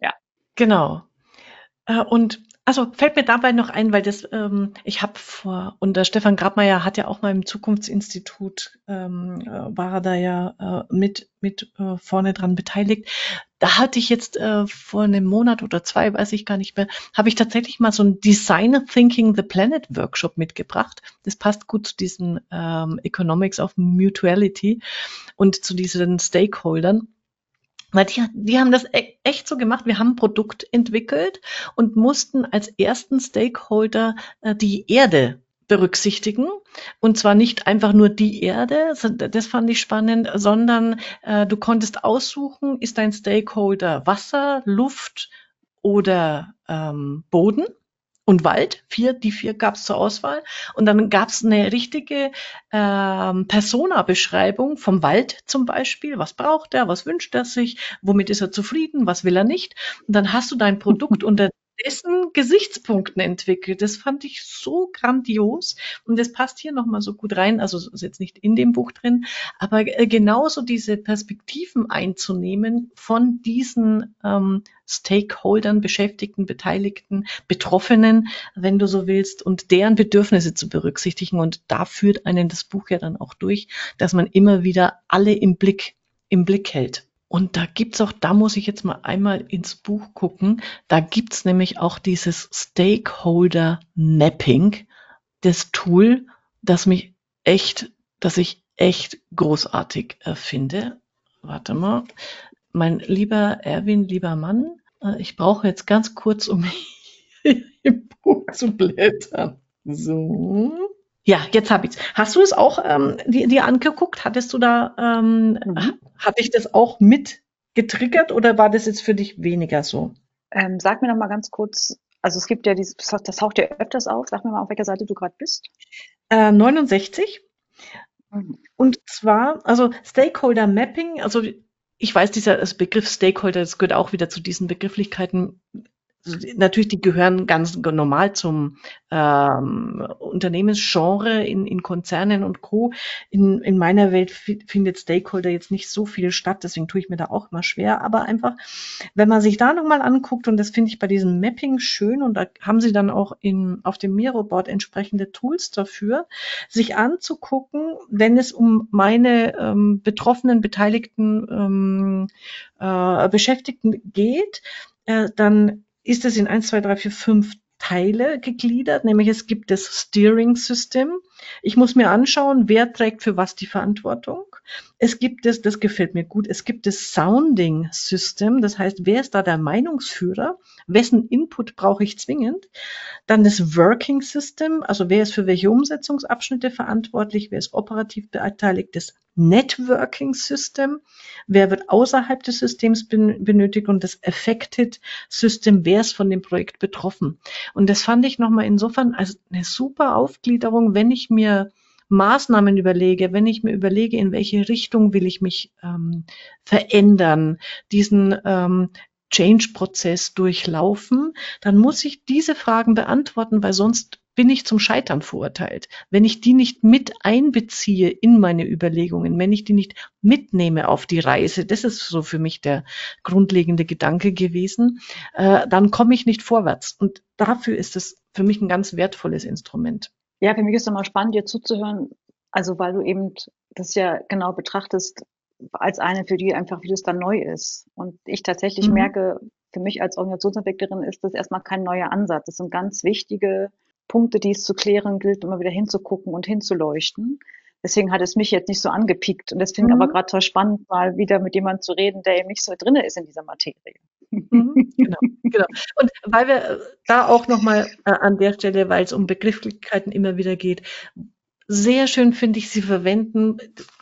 ja. Genau. Äh, und also fällt mir dabei noch ein, weil das, ähm, ich habe vor, und der Stefan Grabmeier hat ja auch mal im Zukunftsinstitut, ähm, äh, war er da ja äh, mit, mit äh, vorne dran beteiligt. Da hatte ich jetzt äh, vor einem Monat oder zwei, weiß ich gar nicht mehr, habe ich tatsächlich mal so ein Design Thinking the Planet Workshop mitgebracht. Das passt gut zu diesen ähm, Economics of Mutuality und zu diesen Stakeholdern. Weil die, die haben das e, echt so gemacht. Wir haben ein Produkt entwickelt und mussten als ersten Stakeholder äh, die Erde berücksichtigen. Und zwar nicht einfach nur die Erde, das fand ich spannend, sondern äh, du konntest aussuchen, ist dein Stakeholder Wasser, Luft oder ähm, Boden und Wald. Vier, die vier gab es zur Auswahl. Und dann gab es eine richtige ähm, Persona-Beschreibung vom Wald zum Beispiel. Was braucht er? Was wünscht er sich? Womit ist er zufrieden? Was will er nicht? Und dann hast du dein Produkt unter dessen Gesichtspunkten entwickelt. Das fand ich so grandios und das passt hier nochmal so gut rein. Also ist jetzt nicht in dem Buch drin, aber äh, genauso diese Perspektiven einzunehmen von diesen ähm, Stakeholdern, Beschäftigten, Beteiligten, Betroffenen, wenn du so willst, und deren Bedürfnisse zu berücksichtigen. Und da führt einen das Buch ja dann auch durch, dass man immer wieder alle im Blick, im Blick hält. Und da gibt's auch, da muss ich jetzt mal einmal ins Buch gucken, da gibt's nämlich auch dieses Stakeholder Mapping, das Tool, das mich echt, das ich echt großartig äh, finde. Warte mal, mein lieber Erwin, lieber Mann, äh, ich brauche jetzt ganz kurz, um im Buch zu blättern. So. Ja, jetzt habe ich's. Hast du es auch ähm, dir, dir angeguckt? Hattest du da, ähm, mhm. hatte ich das auch mit getriggert oder war das jetzt für dich weniger so? Ähm, sag mir noch mal ganz kurz, also es gibt ja dieses, das taucht ja öfters auf. Sag mir mal, auf welcher Seite du gerade bist. Äh, 69. Mhm. Und zwar, also Stakeholder Mapping, also ich weiß, dieser Begriff Stakeholder, das gehört auch wieder zu diesen Begrifflichkeiten, natürlich, die gehören ganz normal zum ähm, Unternehmensgenre in, in Konzernen und Co. In, in meiner Welt findet Stakeholder jetzt nicht so viel statt, deswegen tue ich mir da auch immer schwer. Aber einfach, wenn man sich da nochmal anguckt, und das finde ich bei diesem Mapping schön, und da haben sie dann auch in, auf dem Miro-Board entsprechende Tools dafür, sich anzugucken, wenn es um meine ähm, betroffenen, beteiligten ähm, äh, Beschäftigten geht, äh, dann ist es in 1, 2, 3, 4, 5 Teile gegliedert, nämlich es gibt das Steering System. Ich muss mir anschauen, wer trägt für was die Verantwortung. Es gibt es, das gefällt mir gut, es gibt das Sounding System, das heißt, wer ist da der Meinungsführer? Wessen Input brauche ich zwingend? Dann das Working System, also wer ist für welche Umsetzungsabschnitte verantwortlich, wer ist operativ beteiligt, das Networking System, wer wird außerhalb des Systems benötigt und das Affected System, wer ist von dem Projekt betroffen. Und das fand ich nochmal insofern als eine super Aufgliederung, wenn ich mir Maßnahmen überlege, wenn ich mir überlege, in welche Richtung will ich mich ähm, verändern, diesen ähm, Change-Prozess durchlaufen, dann muss ich diese Fragen beantworten, weil sonst bin ich zum Scheitern verurteilt. Wenn ich die nicht mit einbeziehe in meine Überlegungen, wenn ich die nicht mitnehme auf die Reise, das ist so für mich der grundlegende Gedanke gewesen, äh, dann komme ich nicht vorwärts. Und dafür ist es für mich ein ganz wertvolles Instrument. Ja, für mich ist es immer spannend, dir zuzuhören, also weil du eben das ja genau betrachtest als eine, für die einfach wie das dann neu ist. Und ich tatsächlich mhm. merke, für mich als Organisationsentwicklerin ist das erstmal kein neuer Ansatz. Das sind ganz wichtige Punkte, die es zu klären gilt, immer wieder hinzugucken und hinzuleuchten. Deswegen hat es mich jetzt nicht so angepiekt. Und das finde ich mhm. aber gerade toll spannend, mal wieder mit jemandem zu reden, der eben nicht so drinne ist in dieser Materie. Mhm, genau, genau. Und weil wir äh, da auch nochmal äh, an der Stelle, weil es um Begrifflichkeiten immer wieder geht, sehr schön finde ich, Sie verwenden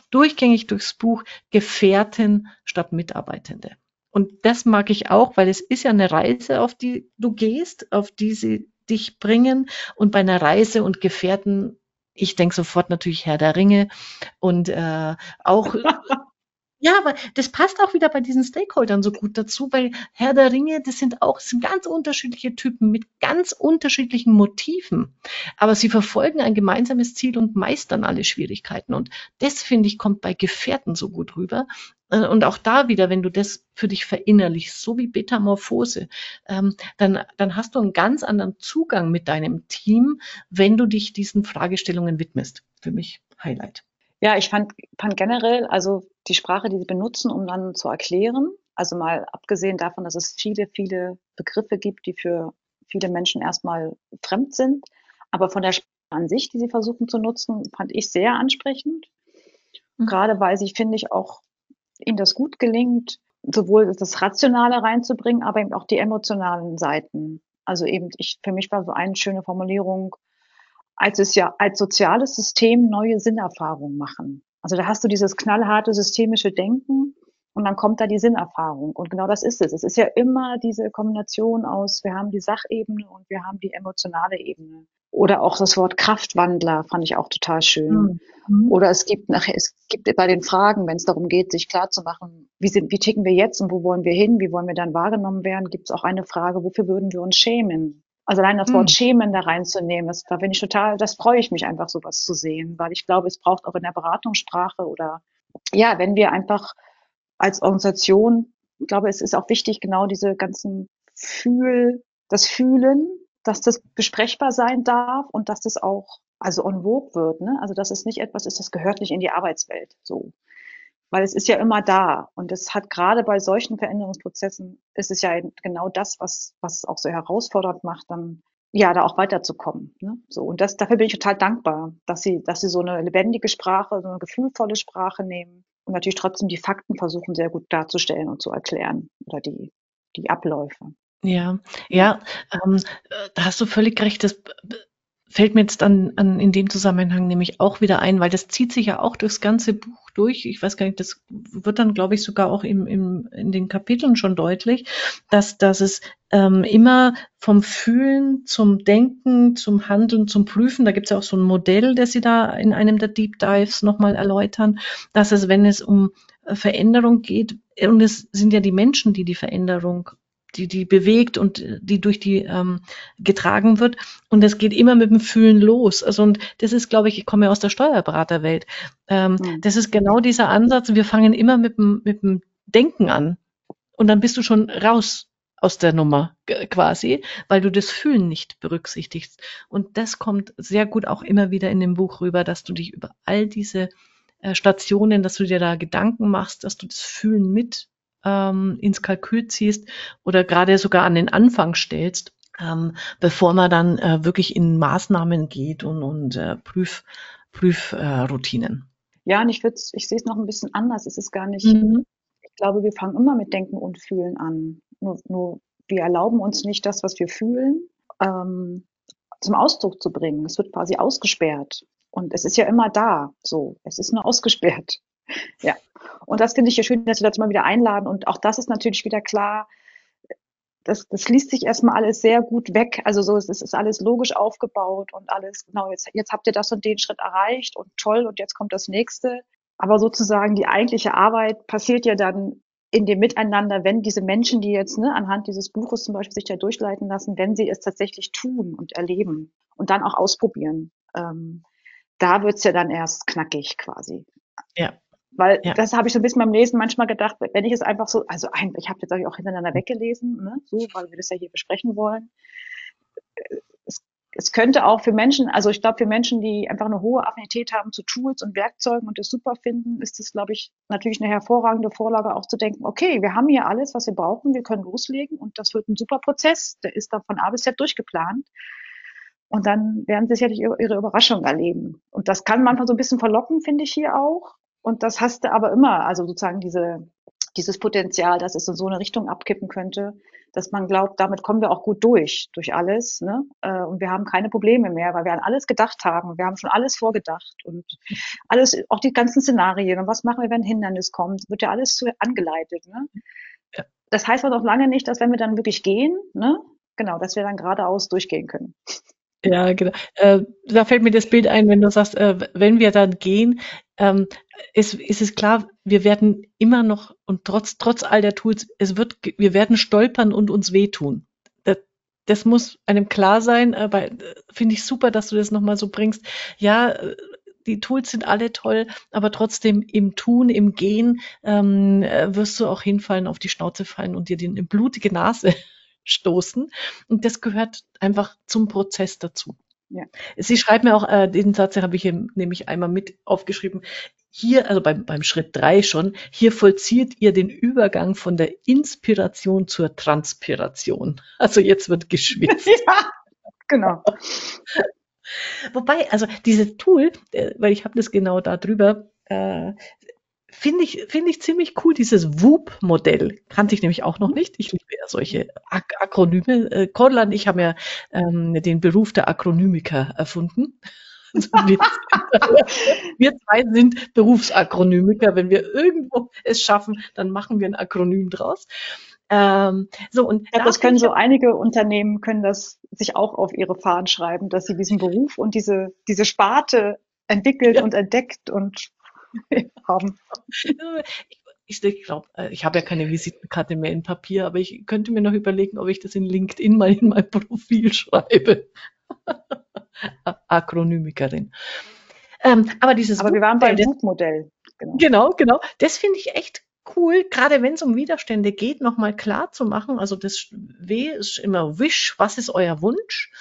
durchgängig durchs Buch Gefährten statt Mitarbeitende. Und das mag ich auch, weil es ist ja eine Reise, auf die du gehst, auf die sie dich bringen. Und bei einer Reise und Gefährten, ich denke sofort natürlich Herr der Ringe und äh, auch Ja, aber das passt auch wieder bei diesen Stakeholdern so gut dazu, weil Herr der Ringe, das sind auch das sind ganz unterschiedliche Typen mit ganz unterschiedlichen Motiven. Aber sie verfolgen ein gemeinsames Ziel und meistern alle Schwierigkeiten. Und das, finde ich, kommt bei Gefährten so gut rüber. Äh, und auch da wieder, wenn du das für dich verinnerlichst, so wie Betamorphose, ähm, dann, dann hast du einen ganz anderen Zugang mit deinem Team, wenn du dich diesen Fragestellungen widmest. Für mich Highlight. Ja, ich fand, fand generell, also die Sprache, die sie benutzen, um dann zu erklären, also mal abgesehen davon, dass es viele, viele Begriffe gibt, die für viele Menschen erstmal fremd sind, aber von der Sprache an sich, die sie versuchen zu nutzen, fand ich sehr ansprechend. Mhm. Gerade weil sie, finde ich, auch ihnen das gut gelingt, sowohl das Rationale reinzubringen, aber eben auch die emotionalen Seiten. Also eben, ich, für mich war so eine schöne Formulierung, als es ja als soziales System neue Sinnerfahrungen machen. Also da hast du dieses knallharte systemische Denken und dann kommt da die Sinnerfahrung. Und genau das ist es. Es ist ja immer diese Kombination aus, wir haben die Sachebene und wir haben die emotionale Ebene. Oder auch das Wort Kraftwandler fand ich auch total schön. Mhm. Oder es gibt nachher, es gibt bei den Fragen, wenn es darum geht, sich klar zu machen, wie, sind, wie ticken wir jetzt und wo wollen wir hin, wie wollen wir dann wahrgenommen werden, gibt es auch eine Frage, wofür würden wir uns schämen? Also allein das Wort hm. schämen da reinzunehmen, das, da bin ich total, das freue ich mich einfach, sowas zu sehen, weil ich glaube, es braucht auch in der Beratungssprache oder ja, wenn wir einfach als Organisation, ich glaube, es ist auch wichtig, genau diese ganzen Fühl, das Fühlen, dass das besprechbar sein darf und dass das auch also on vogue wird, ne? Also dass es nicht etwas ist, das gehört nicht in die Arbeitswelt. So weil es ist ja immer da. Und es hat gerade bei solchen Veränderungsprozessen, ist es ja genau das, was, was es auch so herausfordernd macht, dann ja, da auch weiterzukommen. Ne? So, und das, dafür bin ich total dankbar, dass sie, dass sie so eine lebendige Sprache, so eine gefühlvolle Sprache nehmen und natürlich trotzdem die Fakten versuchen, sehr gut darzustellen und zu erklären oder die, die Abläufe. Ja, ja, ähm, da hast du völlig recht. Das fällt mir jetzt an, an in dem Zusammenhang nämlich auch wieder ein, weil das zieht sich ja auch durchs ganze Buch durch. Ich weiß gar nicht, das wird dann, glaube ich, sogar auch im, im, in den Kapiteln schon deutlich, dass, dass es ähm, immer vom Fühlen zum Denken, zum Handeln, zum Prüfen, da gibt es ja auch so ein Modell, das Sie da in einem der Deep Dives nochmal erläutern, dass es, wenn es um äh, Veränderung geht. Und es sind ja die Menschen, die die Veränderung die, die bewegt und die durch die ähm, getragen wird. Und es geht immer mit dem Fühlen los. Also, und das ist, glaube ich, ich komme ja aus der Steuerberaterwelt. Ähm, mhm. Das ist genau dieser Ansatz. Wir fangen immer mit dem, mit dem Denken an. Und dann bist du schon raus aus der Nummer quasi, weil du das Fühlen nicht berücksichtigst. Und das kommt sehr gut auch immer wieder in dem Buch rüber, dass du dich über all diese äh, Stationen, dass du dir da Gedanken machst, dass du das Fühlen mit ähm, ins Kalkül ziehst oder gerade sogar an den Anfang stellst, ähm, bevor man dann äh, wirklich in Maßnahmen geht und, und äh, Prüf, Prüfroutinen. Äh, ja, und ich, ich sehe es noch ein bisschen anders. Es ist gar nicht, mhm. ich glaube, wir fangen immer mit Denken und Fühlen an. Nur, nur wir erlauben uns nicht das, was wir fühlen, ähm, zum Ausdruck zu bringen. Es wird quasi ausgesperrt. Und es ist ja immer da. So, es ist nur ausgesperrt. Ja. Und das finde ich ja schön, dass wir das mal wieder einladen. Und auch das ist natürlich wieder klar. Das, das liest sich erstmal alles sehr gut weg. Also so, es ist alles logisch aufgebaut und alles, genau, jetzt, jetzt habt ihr das und den Schritt erreicht und toll und jetzt kommt das nächste. Aber sozusagen die eigentliche Arbeit passiert ja dann in dem Miteinander, wenn diese Menschen, die jetzt ne, anhand dieses Buches zum Beispiel sich da durchleiten lassen, wenn sie es tatsächlich tun und erleben und dann auch ausprobieren, ähm, da wird's ja dann erst knackig quasi. Ja. Weil ja. das habe ich so ein bisschen beim Lesen manchmal gedacht, wenn ich es einfach so, also ein, ich habe jetzt auch hintereinander weggelesen, ne, so, weil wir das ja hier besprechen wollen. Es, es könnte auch für Menschen, also ich glaube für Menschen, die einfach eine hohe Affinität haben zu Tools und Werkzeugen und das super finden, ist es, glaube ich, natürlich eine hervorragende Vorlage auch zu denken, okay, wir haben hier alles, was wir brauchen, wir können loslegen und das wird ein super Prozess, der ist dann von A bis Z durchgeplant. Und dann werden sie sicherlich ihre Überraschung erleben. Und das kann manchmal so ein bisschen verlocken, finde ich hier auch. Und das hast du aber immer, also sozusagen diese, dieses Potenzial, dass es in so eine Richtung abkippen könnte, dass man glaubt, damit kommen wir auch gut durch, durch alles. Ne? Äh, und wir haben keine Probleme mehr, weil wir an alles gedacht haben. Wir haben schon alles vorgedacht und alles, auch die ganzen Szenarien. Und was machen wir, wenn ein Hindernis kommt? Wird ja alles zu angeleitet. Ne? Ja. Das heißt aber noch lange nicht, dass wenn wir dann wirklich gehen, ne? genau, dass wir dann geradeaus durchgehen können. Ja, genau. Äh, da fällt mir das Bild ein, wenn du sagst, äh, wenn wir dann gehen, ähm, ist, ist es klar, wir werden immer noch und trotz, trotz all der Tools, es wird, wir werden stolpern und uns wehtun. Das, das muss einem klar sein, aber äh, finde ich super, dass du das nochmal so bringst. Ja, äh, die Tools sind alle toll, aber trotzdem im Tun, im Gehen ähm, äh, wirst du auch hinfallen, auf die Schnauze fallen und dir die blutige Nase stoßen. Und das gehört einfach zum Prozess dazu. Ja. Sie schreibt mir auch, äh, den Satz habe ich hier nämlich einmal mit aufgeschrieben. Hier, also beim, beim Schritt drei schon, hier vollzieht ihr den Übergang von der Inspiration zur Transpiration. Also jetzt wird geschwitzt. ja, genau. Wobei, also dieses Tool, äh, weil ich habe das genau da drüber, äh, finde ich, finde ich ziemlich cool, dieses WOOP-Modell. Kannte ich nämlich auch noch nicht. Ich liebe ja solche Ak Akronyme. Äh, Cordula und ich haben ja ähm, den Beruf der Akronymiker erfunden. Also wir, wir, zwei sind Berufsakronymiker. Wenn wir irgendwo es schaffen, dann machen wir ein Akronym draus. Ähm, so und ja, das können so einige Unternehmen können das sich auch auf ihre Fahnen schreiben, dass sie diesen Beruf und diese diese Sparte entwickelt ja. und entdeckt und haben. Ich, ich glaube, äh, ich habe ja keine Visitenkarte mehr in Papier, aber ich könnte mir noch überlegen, ob ich das in LinkedIn mal in mein Profil schreibe. Akronymikerin. Ähm, aber dieses aber wir waren beim Buchmodell. Genau. genau, genau. Das finde ich echt cool, gerade wenn es um Widerstände geht, nochmal klar zu machen. Also das W ist immer Wish, was ist euer Wunsch?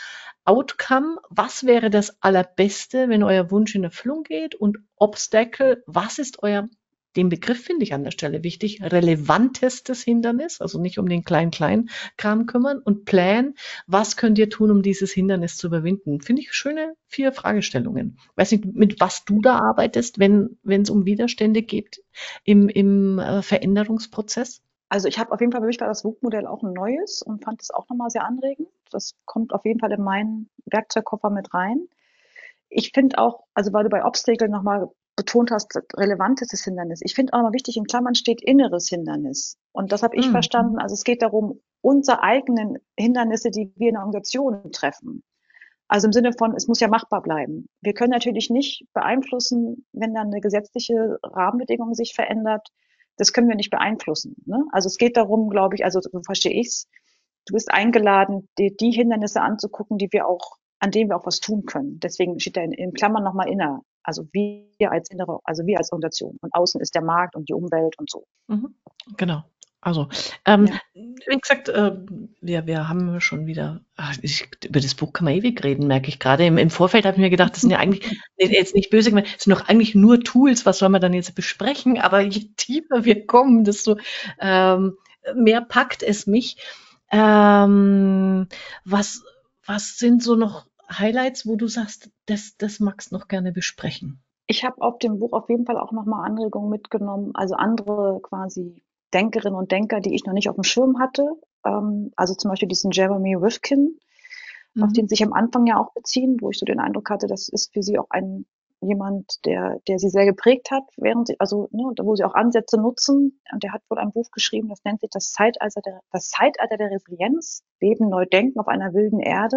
Outcome, was wäre das Allerbeste, wenn euer Wunsch in Erfüllung geht? Und Obstacle, was ist euer, den Begriff finde ich an der Stelle wichtig, relevantestes Hindernis, also nicht um den Klein-Klein-Kram kümmern. Und Plan, was könnt ihr tun, um dieses Hindernis zu überwinden? Finde ich schöne vier Fragestellungen. Weiß nicht, mit was du da arbeitest, wenn es um Widerstände geht im, im äh, Veränderungsprozess? Also ich habe auf jeden Fall, für mich war das WUG-Modell auch ein neues und fand es auch nochmal sehr anregend. Das kommt auf jeden Fall in meinen Werkzeugkoffer mit rein. Ich finde auch, also weil du bei Obstacle nochmal betont hast, relevantes Hindernis. Ich finde auch nochmal wichtig, in Klammern steht inneres Hindernis. Und das habe ich mhm. verstanden. Also es geht darum, unsere eigenen Hindernisse, die wir in der Organisation treffen. Also im Sinne von, es muss ja machbar bleiben. Wir können natürlich nicht beeinflussen, wenn dann eine gesetzliche Rahmenbedingung sich verändert, das können wir nicht beeinflussen. Ne? Also es geht darum, glaube ich, also so verstehe ich's. Du bist eingeladen, dir die Hindernisse anzugucken, die wir auch, an denen wir auch was tun können. Deswegen steht da in, in Klammern nochmal inner. Also wir als innere, also wir als Organisation. Und außen ist der Markt und die Umwelt und so. Mhm. Genau. Also, ähm, ja. wie gesagt, äh, wir, wir haben schon wieder, ach, ich, über das Buch kann man ewig reden, merke ich gerade. Im, Im Vorfeld habe ich mir gedacht, das sind ja eigentlich, jetzt nicht böse gemeint, das sind doch eigentlich nur Tools, was soll man dann jetzt besprechen? Aber je tiefer wir kommen, desto ähm, mehr packt es mich. Ähm, was, was sind so noch Highlights, wo du sagst, das, das magst du noch gerne besprechen? Ich habe auf dem Buch auf jeden Fall auch nochmal Anregungen mitgenommen, also andere quasi Denkerinnen und Denker, die ich noch nicht auf dem Schirm hatte. Ähm, also zum Beispiel diesen Jeremy Rifkin, mhm. auf den sich am Anfang ja auch beziehen, wo ich so den Eindruck hatte, das ist für sie auch ein jemand, der, der sie sehr geprägt hat, während sie, also ne, wo sie auch Ansätze nutzen. Und der hat wohl ein Buch geschrieben, das nennt sich das Zeitalter der, das Zeitalter der Resilienz, Leben neu denken auf einer wilden Erde.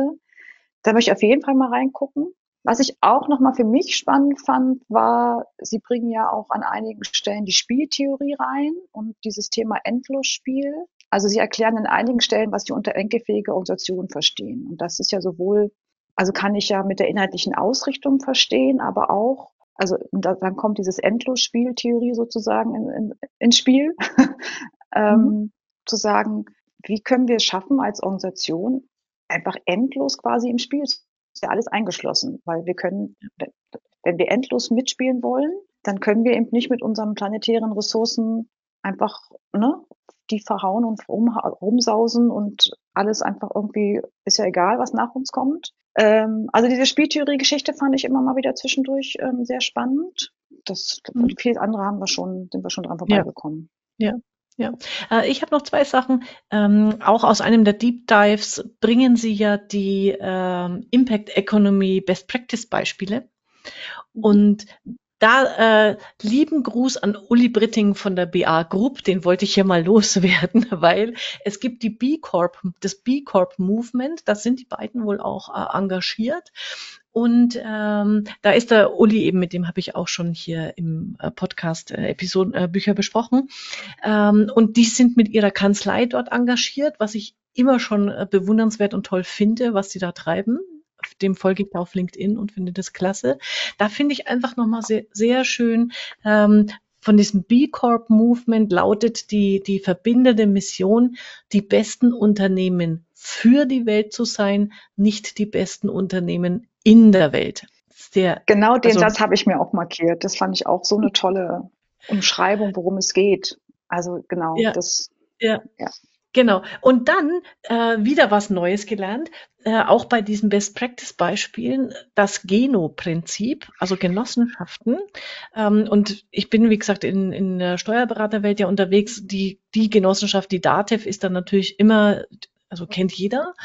Da möchte ich auf jeden Fall mal reingucken. Was ich auch nochmal für mich spannend fand, war, Sie bringen ja auch an einigen Stellen die Spieltheorie rein und dieses Thema Endlosspiel. Also Sie erklären an einigen Stellen, was Sie unter enkelfähige Organisationen verstehen. Und das ist ja sowohl, also kann ich ja mit der inhaltlichen Ausrichtung verstehen, aber auch, also da, dann kommt dieses Endlosspieltheorie sozusagen in, in, ins Spiel, ähm, mhm. zu sagen, wie können wir es schaffen als Organisation, einfach endlos quasi im Spiel ist ja alles eingeschlossen, weil wir können, wenn wir endlos mitspielen wollen, dann können wir eben nicht mit unseren planetären Ressourcen einfach ne, die verhauen und rum, rumsausen und alles einfach irgendwie, ist ja egal, was nach uns kommt. Ähm, also diese Spieltheorie-Geschichte fand ich immer mal wieder zwischendurch ähm, sehr spannend. Das, mhm. Viel andere haben wir schon, sind wir schon dran vorbeigekommen. Ja. ja. Ja, äh, ich habe noch zwei Sachen. Ähm, auch aus einem der Deep Dives bringen Sie ja die ähm, Impact Economy Best Practice Beispiele. Und da äh, lieben Gruß an Uli Britting von der BA Group, den wollte ich hier mal loswerden, weil es gibt die B Corp, das B Corp Movement, da sind die beiden wohl auch äh, engagiert und ähm, da ist der Uli eben, mit dem habe ich auch schon hier im äh, Podcast äh, Episoden äh, Bücher besprochen. Ähm, und die sind mit ihrer Kanzlei dort engagiert, was ich immer schon äh, bewundernswert und toll finde, was sie da treiben. Dem folge ich auf LinkedIn und finde das klasse. Da finde ich einfach nochmal sehr, sehr schön, ähm, von diesem B Corp Movement lautet die, die verbindende Mission, die besten Unternehmen für die Welt zu sein, nicht die besten Unternehmen in der Welt. Der, genau den also, Satz habe ich mir auch markiert. Das fand ich auch so eine tolle Umschreibung, worum es geht. Also genau, ja, das. Ja. ja. Genau. Und dann äh, wieder was Neues gelernt, äh, auch bei diesen Best Practice Beispielen, das Geno-Prinzip, also Genossenschaften. Ähm, und ich bin, wie gesagt, in, in der Steuerberaterwelt ja unterwegs. Die, die Genossenschaft, die DATEV, ist dann natürlich immer also kennt jeder.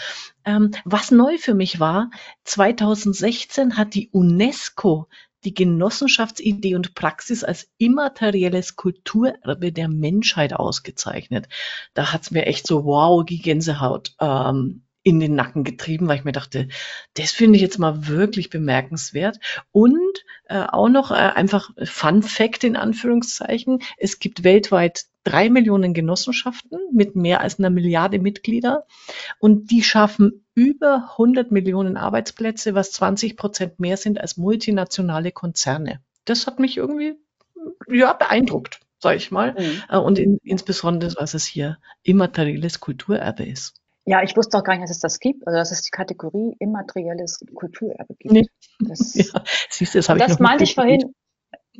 Ähm, was neu für mich war, 2016 hat die UNESCO die Genossenschaftsidee und Praxis als immaterielles Kulturerbe der Menschheit ausgezeichnet. Da hat's mir echt so wow, die Gänsehaut ähm, in den Nacken getrieben, weil ich mir dachte, das finde ich jetzt mal wirklich bemerkenswert. Und äh, auch noch äh, einfach Fun Fact in Anführungszeichen, es gibt weltweit drei Millionen Genossenschaften mit mehr als einer Milliarde Mitglieder und die schaffen über 100 Millionen Arbeitsplätze, was 20 Prozent mehr sind als multinationale Konzerne. Das hat mich irgendwie ja beeindruckt, sage ich mal. Mhm. Äh, und in, insbesondere, was es hier immaterielles Kulturerbe ist. Ja, ich wusste auch gar nicht, dass es das gibt, also dass es die Kategorie immaterielles Kulturerbe gibt. Nee. Das, ja, siehst du, das habe ich Das meinte ich vorhin,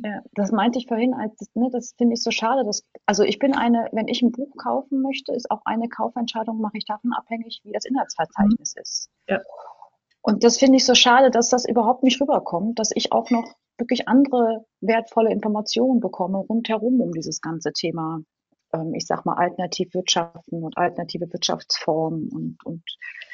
ja, das meinte ich vorhin, als ne, das finde ich so schade. Dass, also ich bin eine, wenn ich ein Buch kaufen möchte, ist auch eine Kaufentscheidung, mache ich davon abhängig, wie das Inhaltsverzeichnis mhm. ist. Ja. Und das finde ich so schade, dass das überhaupt nicht rüberkommt, dass ich auch noch wirklich andere wertvolle Informationen bekomme rundherum um dieses ganze Thema, ähm, ich sag mal, Alternativwirtschaften und alternative Wirtschaftsformen und, und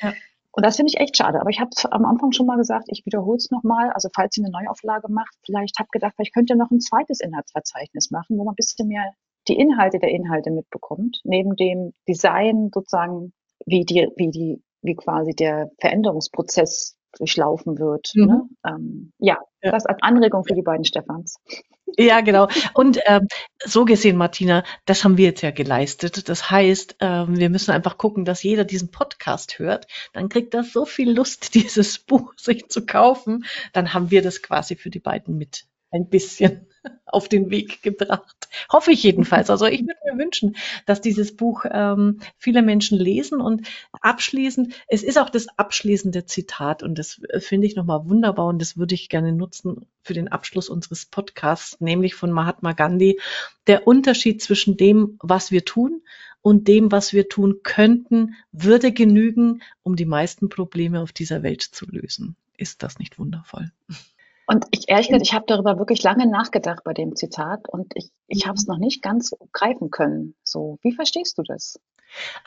ja. Und das finde ich echt schade. Aber ich habe am Anfang schon mal gesagt, ich wiederhole es nochmal. Also falls ihr eine Neuauflage macht, vielleicht habt gedacht, vielleicht könnt ihr noch ein zweites Inhaltsverzeichnis machen, wo man ein bisschen mehr die Inhalte der Inhalte mitbekommt, neben dem Design sozusagen, wie die, wie die, wie quasi der Veränderungsprozess durchlaufen wird. Mhm. Ne? Ähm, ja, ja, das als Anregung für die beiden Stefans. Ja, genau. Und ähm, so gesehen, Martina, das haben wir jetzt ja geleistet. Das heißt, ähm, wir müssen einfach gucken, dass jeder diesen Podcast hört. Dann kriegt er so viel Lust, dieses Buch sich zu kaufen. Dann haben wir das quasi für die beiden mit ein bisschen auf den Weg gebracht. Hoffe ich jedenfalls. Also ich würde mir wünschen, dass dieses Buch ähm, viele Menschen lesen und abschließend, es ist auch das abschließende Zitat und das äh, finde ich nochmal wunderbar und das würde ich gerne nutzen für den Abschluss unseres Podcasts, nämlich von Mahatma Gandhi. Der Unterschied zwischen dem, was wir tun und dem, was wir tun könnten, würde genügen, um die meisten Probleme auf dieser Welt zu lösen. Ist das nicht wundervoll? Und ich ehrlich gesagt, ich habe darüber wirklich lange nachgedacht bei dem Zitat und ich, ich habe es noch nicht ganz greifen können. So, wie verstehst du das?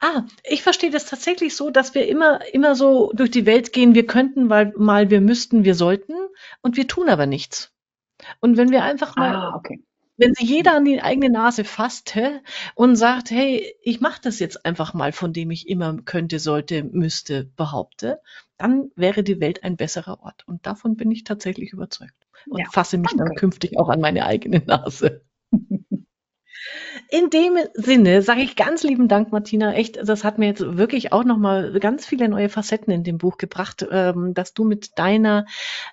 Ah, ich verstehe das tatsächlich so, dass wir immer, immer so durch die Welt gehen, wir könnten, weil mal wir müssten, wir sollten und wir tun aber nichts. Und wenn wir einfach mal Ah, okay. Wenn sich jeder an die eigene Nase fasst hä, und sagt, hey, ich mache das jetzt einfach mal, von dem ich immer könnte, sollte, müsste, behaupte, dann wäre die Welt ein besserer Ort. Und davon bin ich tatsächlich überzeugt. Und Ja, fasse mich dann danke. künftig auch an meine eigene Nase. In dem Sinne sage ich ganz lieben Dank, Martina. Echt, das hat mir jetzt wirklich auch nochmal ganz viele neue Facetten in dem Buch gebracht, ähm, dass du mit deiner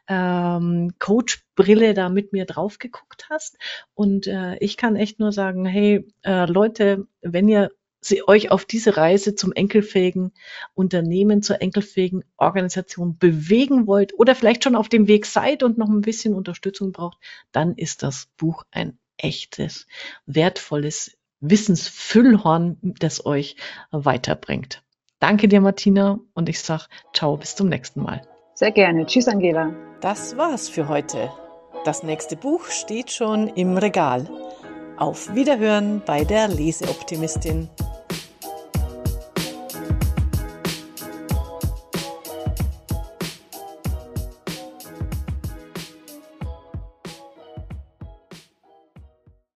ähm, Coach-Brille da mit mir drauf geguckt hast. Und äh, ich kann echt nur sagen, hey, äh, Leute, wenn ihr sie euch auf diese Reise zum enkelfähigen Unternehmen, zur enkelfähigen Organisation bewegen wollt oder vielleicht schon auf dem Weg seid und noch ein bisschen Unterstützung braucht, dann ist das Buch ein echtes, wertvolles Wissensfüllhorn, das euch weiterbringt. Danke dir, Martina, und ich sag ciao, bis zum nächsten Mal. Sehr gerne. Tschüss, Angela. Das war's für heute. Das nächste Buch steht schon im Regal. Auf Wiederhören bei der Leseoptimistin.